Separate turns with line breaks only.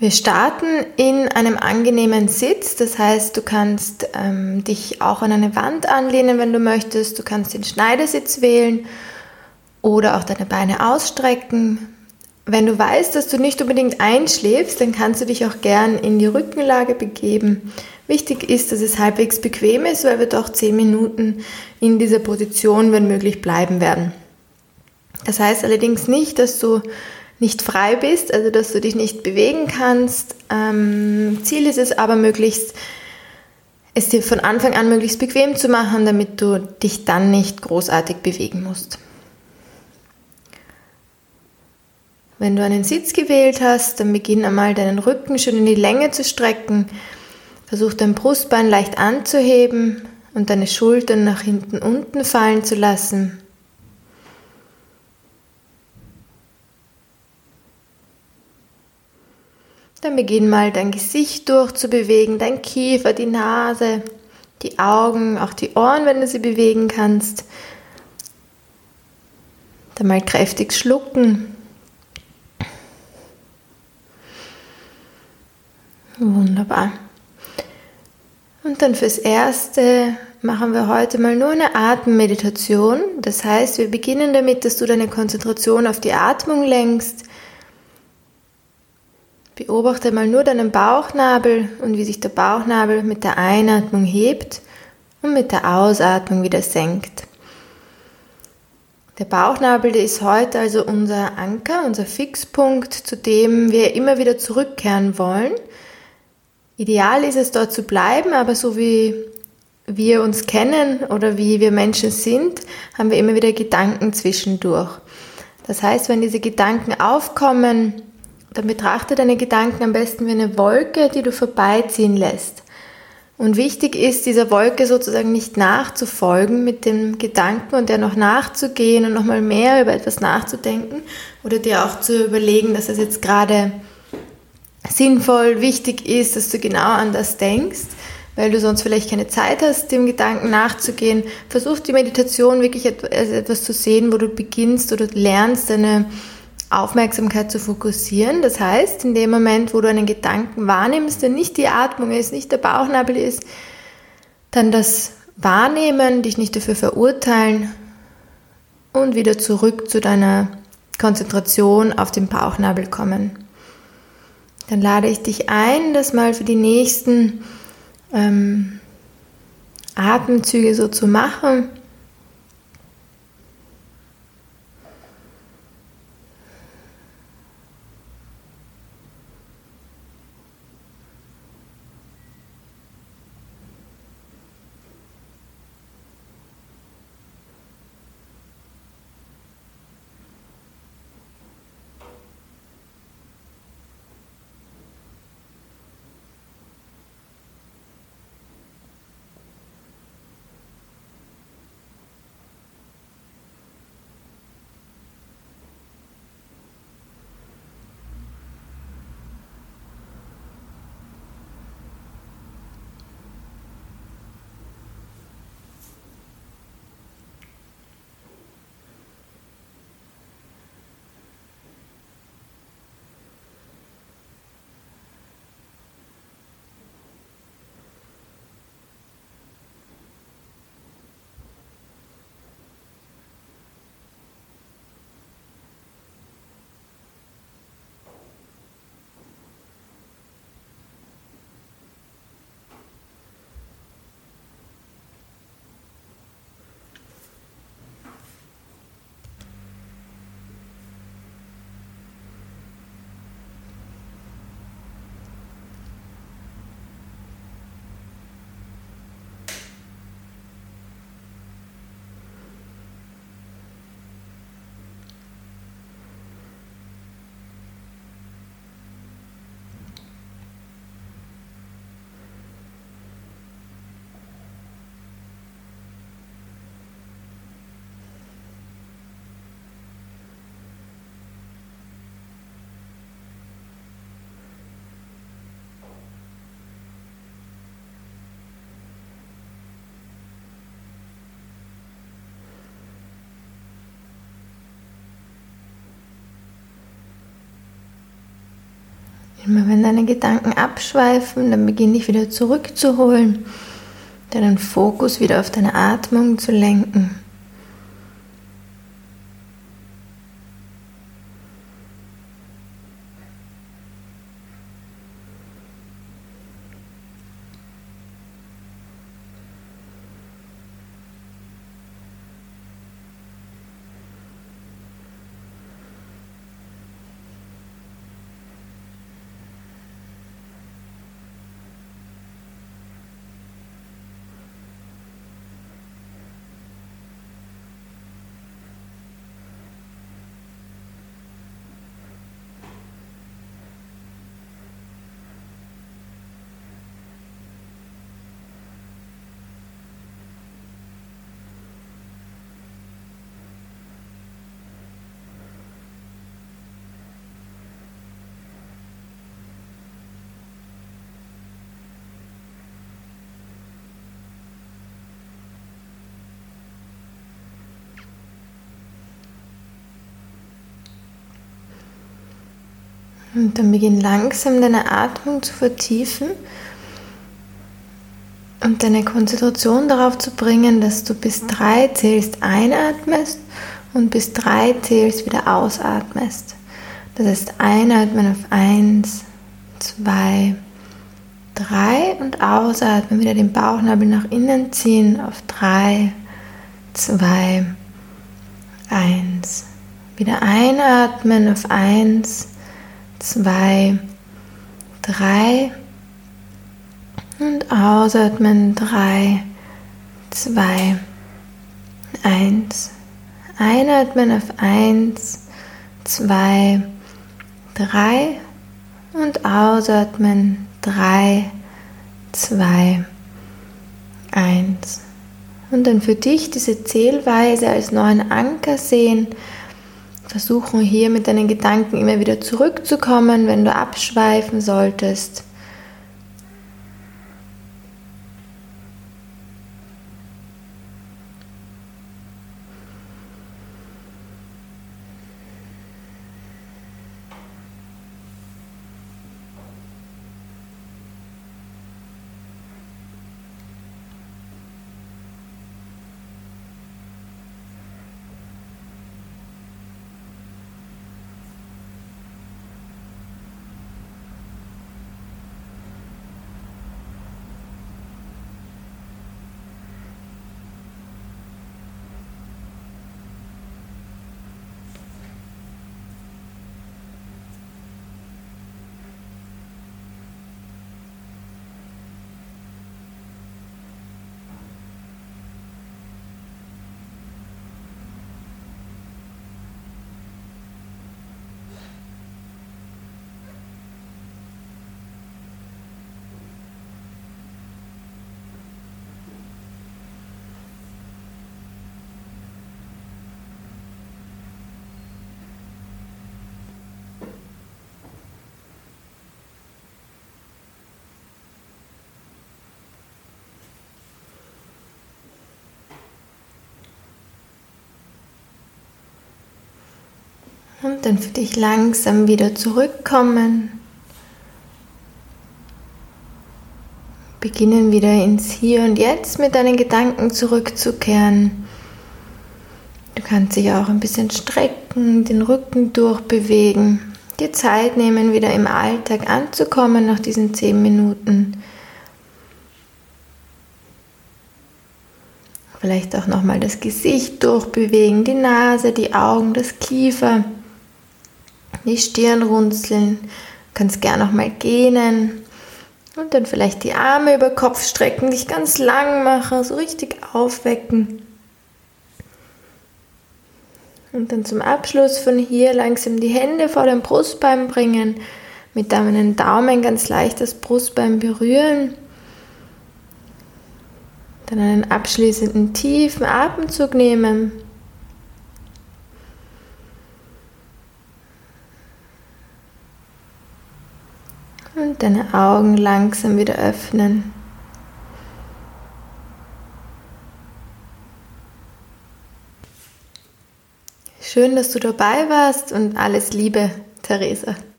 Wir starten in einem angenehmen Sitz, das heißt, du kannst ähm, dich auch an eine Wand anlehnen, wenn du möchtest. Du kannst den Schneidersitz wählen oder auch deine Beine ausstrecken. Wenn du weißt, dass du nicht unbedingt einschläfst, dann kannst du dich auch gern in die Rückenlage begeben. Wichtig ist, dass es halbwegs bequem ist, weil wir doch 10 Minuten in dieser Position, wenn möglich, bleiben werden. Das heißt allerdings nicht, dass du nicht frei bist, also dass du dich nicht bewegen kannst. Ähm, Ziel ist es aber möglichst, es dir von Anfang an möglichst bequem zu machen, damit du dich dann nicht großartig bewegen musst. Wenn du einen Sitz gewählt hast, dann beginn einmal deinen Rücken schön in die Länge zu strecken. Versuch dein Brustbein leicht anzuheben und deine Schultern nach hinten unten fallen zu lassen. Dann beginn mal dein Gesicht durchzubewegen, dein Kiefer, die Nase, die Augen, auch die Ohren, wenn du sie bewegen kannst. Dann mal kräftig schlucken. Wunderbar. Und dann fürs Erste machen wir heute mal nur eine Atemmeditation. Das heißt, wir beginnen damit, dass du deine Konzentration auf die Atmung lenkst Beobachte mal nur deinen Bauchnabel und wie sich der Bauchnabel mit der Einatmung hebt und mit der Ausatmung wieder senkt. Der Bauchnabel, der ist heute also unser Anker, unser Fixpunkt, zu dem wir immer wieder zurückkehren wollen. Ideal ist es dort zu bleiben, aber so wie wir uns kennen oder wie wir Menschen sind, haben wir immer wieder Gedanken zwischendurch. Das heißt, wenn diese Gedanken aufkommen, dann betrachte deine Gedanken am besten wie eine Wolke, die du vorbeiziehen lässt. Und wichtig ist, dieser Wolke sozusagen nicht nachzufolgen mit dem Gedanken und der noch nachzugehen und nochmal mehr über etwas nachzudenken oder dir auch zu überlegen, dass es jetzt gerade sinnvoll, wichtig ist, dass du genau an das denkst, weil du sonst vielleicht keine Zeit hast, dem Gedanken nachzugehen. Versuch die Meditation wirklich etwas zu sehen, wo du beginnst oder lernst, deine Aufmerksamkeit zu fokussieren. Das heißt, in dem Moment, wo du einen Gedanken wahrnimmst, der nicht die Atmung ist, nicht der Bauchnabel ist, dann das Wahrnehmen, dich nicht dafür verurteilen und wieder zurück zu deiner Konzentration auf den Bauchnabel kommen. Dann lade ich dich ein, das mal für die nächsten ähm, Atemzüge so zu machen. Immer wenn deine Gedanken abschweifen, dann beginn dich wieder zurückzuholen, deinen Fokus wieder auf deine Atmung zu lenken. Und dann beginn langsam deine Atmung zu vertiefen und deine Konzentration darauf zu bringen, dass du bis drei zählst einatmest und bis drei zählst wieder ausatmest. Das heißt einatmen auf eins, zwei, drei und ausatmen, wieder den Bauchnabel nach innen ziehen auf drei, zwei, eins. Wieder einatmen auf eins, zwei, drei und ausatmen drei, zwei, eins. Einatmen auf eins, zwei, drei und ausatmen drei, zwei, eins. Und dann für dich diese Zählweise als neuen Anker sehen, Versuchen hier mit deinen Gedanken immer wieder zurückzukommen, wenn du abschweifen solltest. Und dann für dich langsam wieder zurückkommen. Beginnen wieder ins Hier und Jetzt mit deinen Gedanken zurückzukehren. Du kannst dich auch ein bisschen strecken, den Rücken durchbewegen, dir Zeit nehmen, wieder im Alltag anzukommen nach diesen zehn Minuten. Vielleicht auch nochmal das Gesicht durchbewegen, die Nase, die Augen, das Kiefer die Stirn runzeln, kannst gerne noch mal gähnen und dann vielleicht die Arme über Kopf strecken, dich ganz lang machen, so richtig aufwecken. Und dann zum Abschluss von hier langsam die Hände vor den Brustbein bringen, mit deinem Daumen ganz leicht das Brustbein berühren. Dann einen abschließenden tiefen Atemzug nehmen. Und deine Augen langsam wieder öffnen. Schön, dass du dabei warst und alles Liebe, Theresa.